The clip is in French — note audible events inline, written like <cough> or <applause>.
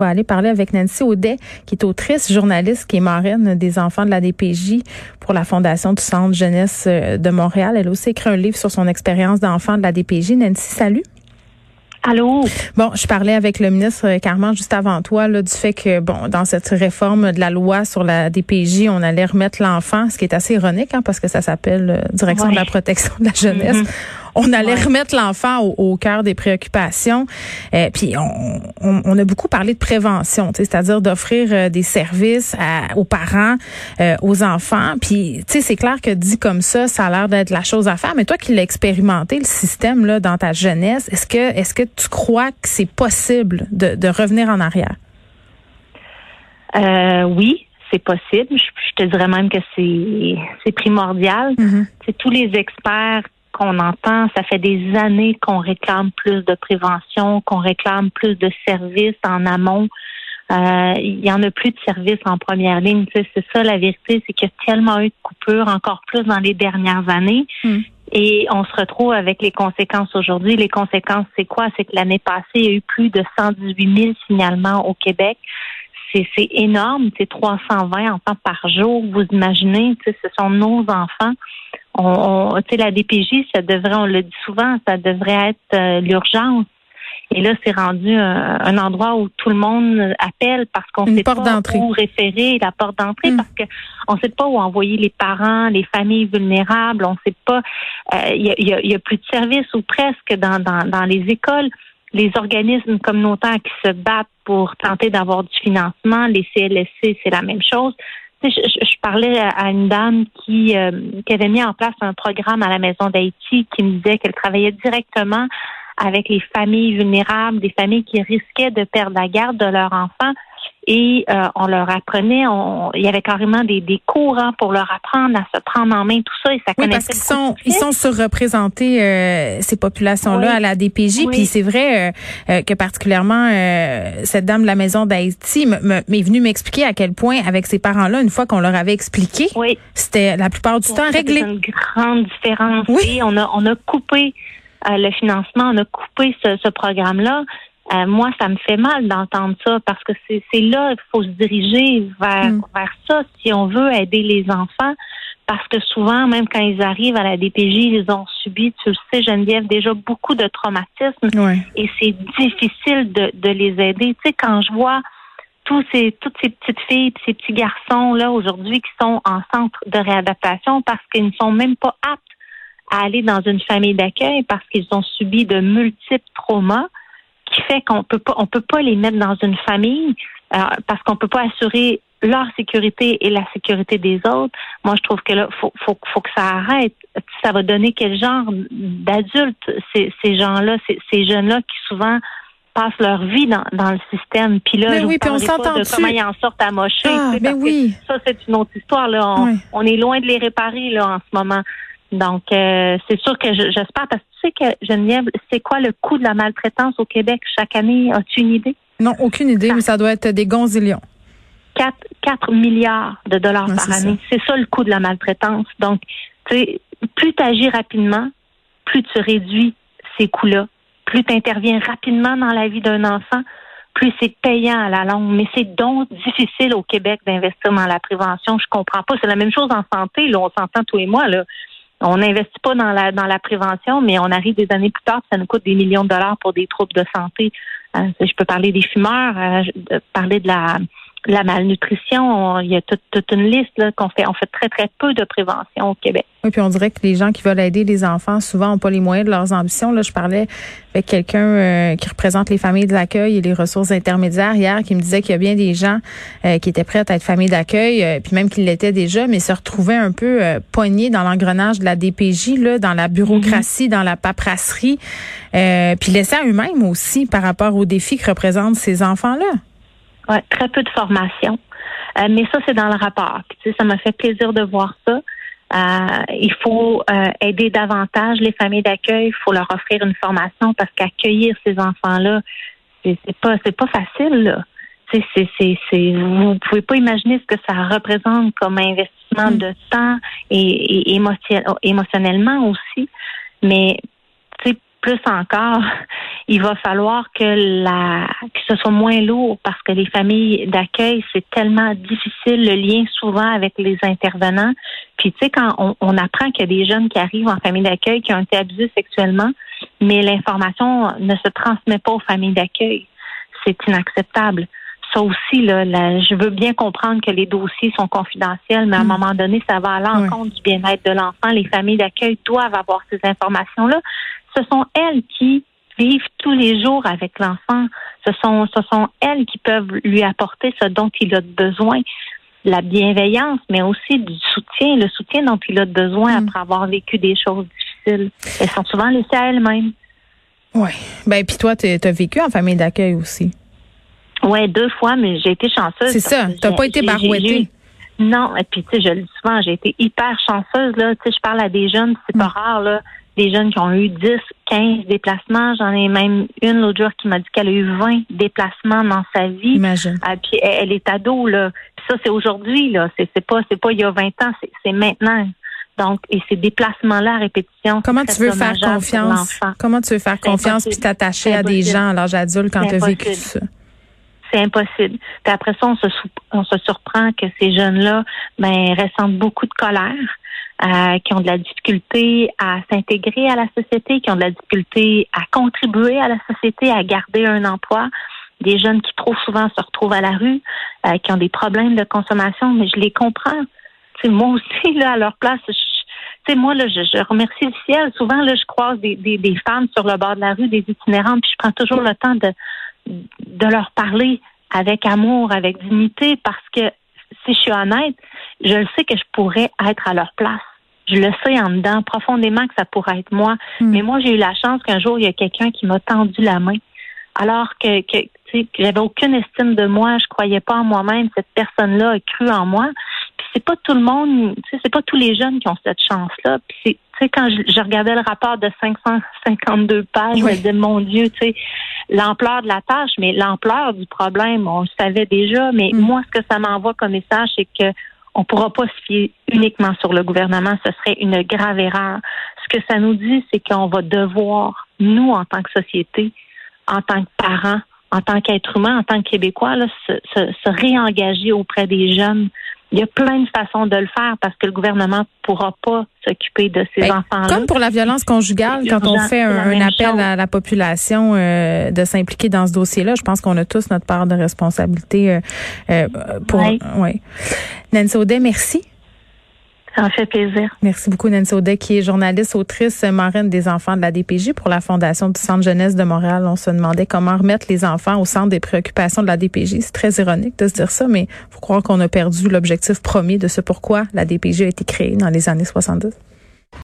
On va aller parler avec Nancy Audet, qui est autrice, journaliste, qui est marraine des enfants de la DPJ pour la Fondation du Centre Jeunesse euh, de Montréal. Elle a aussi écrit un livre sur son expérience d'enfant de la DPJ. Nancy, salut. Allô? Bon, je parlais avec le ministre Carman juste avant toi là, du fait que, bon, dans cette réforme de la loi sur la DPJ, on allait remettre l'enfant, ce qui est assez ironique, hein, parce que ça s'appelle euh, Direction de la protection de la jeunesse. Mm-hmm on allait remettre l'enfant au, cœur des préoccupations. Euh, puis on, on, a beaucoup parlé de prévention, c'est-à-dire d'offrir euh, des services aux parents, euh, aux enfants. Puis tu sais, c'est clair que dit comme ça, ça a l'air d'être la chose à faire. Mais toi qui l'as expérimenté le système là dans ta jeunesse, est-ce que est-ce que tu crois que c'est possible de, de revenir en arrière? oui, c'est possible. Je, te dirais même que c'est primordial. Mm-hmm. Tous les experts qu'on entend. Ça fait des années qu'on réclame plus de prévention, qu'on réclame plus de services en amont. Euh, il y en a plus de services en première ligne. c'est ça la vérité, c'est qu'il y a tellement eu de coupures, encore plus dans les dernières années. Hmm. Et on se retrouve avec les conséquences aujourd'hui. Les conséquences, c'est quoi? C'est que l'année passée, il y a eu plus de 118 000 signalements au Québec. C'est énorme, c'est 320 enfants par jour. Vous imaginez, ce sont nos enfants on, tu sais, la DPJ, ça devrait, on le dit souvent, ça devrait être euh, l'urgence. Et là, c'est rendu un, endroit où tout le monde appelle parce qu'on ne sait pas où référer la porte d'entrée, hmm. parce qu'on ne sait pas où envoyer les parents, les familles vulnérables. On ne sait pas. Euh, il y, a, plus de services ou presque dans, dans, dans les écoles. Les organismes communautaires qui se battent pour tenter d'avoir du financement, les CLSC, c'est la même chose. Je, parlais à une dame qui, euh, qui avait mis en place un programme à la Maison d'Haïti qui me disait qu'elle travaillait directement avec les familles vulnérables, des familles qui risquaient de perdre la garde de leurs enfants et euh, on leur apprenait, il y avait carrément des, des cours hein, pour leur apprendre à se prendre en main, tout ça, et ça oui, parce qu'ils sont, ils sont surreprésentés, euh, ces populations-là, à la DPJ, puis c'est vrai euh, que particulièrement cette dame de la maison d'Haïti m'est venue m'expliquer à quel point, avec ces parents-là, une fois qu'on leur avait expliqué, c'était la plupart du temps réglé. une grande différence. Oui, on a, on a coupé le financement, on a coupé ce, ce programme-là. Euh, moi, ça me fait mal d'entendre ça parce que c'est là qu'il faut se diriger vers, mm. vers ça si on veut aider les enfants. Parce que souvent, même quand ils arrivent à la DPJ, ils ont subi, tu le sais, Geneviève, déjà beaucoup de traumatismes. Et c'est difficile de, de les aider. Tu sais, quand je vois tous ces, toutes ces petites filles, ces petits garçons là aujourd'hui qui sont en centre de réadaptation parce qu'ils ne sont même pas aptes à aller dans une famille d'accueil parce qu'ils ont subi de multiples traumas qui fait qu'on peut pas, on peut pas les mettre dans une famille euh, parce qu'on peut pas assurer leur sécurité et la sécurité des autres. Moi, je trouve que là, faut, faut, faut que ça arrête. Ça va donner quel genre d'adultes ces, ces gens-là, ces, ces jeunes-là qui souvent passent leur vie dans, dans le système. Puis là, mais je oui, puis on s'entend de comment ils en sortent amochés. Ah, mais oui. Ça, c'est une autre histoire. Là. On, on, est loin de les réparer là en ce moment. Donc, euh, c'est sûr que j'espère, parce que tu sais que, Geneviève, c'est quoi le coût de la maltraitance au Québec? Chaque année? As-tu une idée? Non, aucune idée, mais ça doit être des gonzillions. 4, 4 milliards de dollars par année. C'est ça le coût de la maltraitance. Donc, tu sais, plus tu agis rapidement, plus tu réduis ces coûts-là, plus tu interviens rapidement dans la vie d'un enfant, plus c'est payant à la longue. Mais c'est donc difficile au Québec d'investir dans la prévention. Je comprends pas. C'est la même chose en santé. Là, on s'entend tous et moi. Là on n'investit pas dans la dans la prévention, mais on arrive des années plus tard, ça nous coûte des millions de dollars pour des troubles de santé. Euh, je peux parler des fumeurs, euh, parler de la la malnutrition, il y a toute, une liste qu'on fait. On fait très, très peu de prévention au Québec. Oui, puis on dirait que les gens qui veulent aider les enfants, souvent, n'ont pas les moyens de leurs ambitions. Là, je parlais avec quelqu'un euh, qui représente les familles d'accueil et les ressources intermédiaires hier, qui me disait qu'il y a bien des gens euh, qui étaient prêts à être famille d'accueil, euh, puis même qu'ils l'étaient déjà, mais se retrouvaient un peu poignés dans l'engrenage de la DPJ, là, dans la bureaucratie, mm-hmm. dans la paperasserie, puis laissés à eux-mêmes aussi par rapport aux défis que représentent ces enfants-là. Ouais, très peu de formation. Euh, mais ça, c'est dans le rapport. tu sais, ça m'a fait plaisir de voir ça. Euh, il faut euh, aider davantage les familles d'accueil. Il faut leur offrir une formation parce qu'accueillir ces enfants-là, c'est, pas c'est pas facile. Là. C'est, c'est, c'est, c'est, vous pouvez pas imaginer ce que ça représente comme investissement mm. de temps et, et émotionnellement aussi. Mais plus encore, il va falloir que la que ce soit moins lourd parce que les familles d'accueil, c'est tellement difficile le lien souvent avec les intervenants. Puis tu sais, quand on, on apprend qu'il y a des jeunes qui arrivent en famille d'accueil qui ont été abusés sexuellement, mais l'information ne se transmet pas aux familles d'accueil. C'est inacceptable ça aussi, là, je veux bien comprendre que les dossiers sont confidentiels, mais à un mm. moment donné, ça va à l'encontre du bien-être de l'enfant. Les familles d'accueil doivent avoir ces informations-là. Ce sont elles qui vivent tous les jours avec l'enfant. Ce sont, ce sont elles qui peuvent lui apporter ce dont il a besoin. La bienveillance, mais aussi du soutien, le soutien dont il a besoin mm. après avoir vécu des choses difficiles. Elles sont souvent laissées à elles-mêmes. Oui. Ben, puis toi, tu as vécu en famille d'accueil aussi. Oui, deux fois, mais j'ai été chanceuse. C'est ça. T'as pas été barouettée. Non, et puis tu sais, je le dis souvent, j'ai été hyper chanceuse là. Tu sais, je parle à des jeunes, c'est pas mm. rare là, des jeunes qui ont eu 10, 15 déplacements. J'en ai même une l'autre jour qui m'a dit qu'elle a eu 20 déplacements dans sa vie. Imagine. Ah, puis elle, est ado là. Puis ça, c'est aujourd'hui là. C'est pas, c'est pas il y a 20 ans, c'est maintenant. Donc, et ces déplacements-là à répétition. Comment tu veux faire confiance? Comment tu veux faire confiance puis t'attacher à des gens à l'âge adulte quand tu as vécu ça? c'est impossible. Puis après ça, on se, on se surprend que ces jeunes-là ben, ressentent beaucoup de colère, euh, qui ont de la difficulté à s'intégrer à la société, qui ont de la difficulté à contribuer à la société, à garder un emploi. Des jeunes qui trop souvent se retrouvent à la rue, euh, qui ont des problèmes de consommation, mais je les comprends. C'est moi aussi, <laughs> là, à leur place, je, moi, là, je, je, remercie le ciel. Souvent, là, je croise des, des, des femmes sur le bord de la rue, des itinérantes, puis je prends toujours le temps de, de leur parler avec amour, avec dignité, parce que si je suis honnête, je le sais que je pourrais être à leur place. Je le sais en dedans, profondément que ça pourrait être moi. Hmm. Mais moi, j'ai eu la chance qu'un jour, il y a quelqu'un qui m'a tendu la main. Alors que, que, que j'avais aucune estime de moi, je croyais pas en moi-même. Cette personne-là a cru en moi. Puis c'est pas tout le monde, c'est pas tous les jeunes qui ont cette chance-là. Puis tu sais, quand je, regardais le rapport de 552 pages, je me disais, mon Dieu, tu sais, l'ampleur de la tâche, mais l'ampleur du problème, on le savait déjà. Mais mm. moi, ce que ça m'envoie comme message, c'est que on pourra pas se fier uniquement sur le gouvernement. Ce serait une grave erreur. Ce que ça nous dit, c'est qu'on va devoir, nous, en tant que société, en tant que parents, en tant qu'être humain, en tant que Québécois, là, se, se réengager auprès des jeunes il y a plein de façons de le faire parce que le gouvernement pourra pas s'occuper de ces ben, enfants-là. Comme pour la violence conjugale, quand on fait un, appel à la population euh, de s'impliquer dans ce dossier-là, je pense qu'on a tous notre part de responsabilité euh, euh pour. Oui. Ouais. Nancy Audet, merci. Ça fait plaisir. Merci beaucoup, Nancy Audet, qui est journaliste, autrice, marraine des enfants de la DPJ pour la Fondation du Centre Jeunesse de Montréal. On se demandait comment remettre les enfants au centre des préoccupations de la DPJ. C'est très ironique de se dire ça, mais faut croire qu'on a perdu l'objectif premier de ce pourquoi la DPJ a été créée dans les années 70.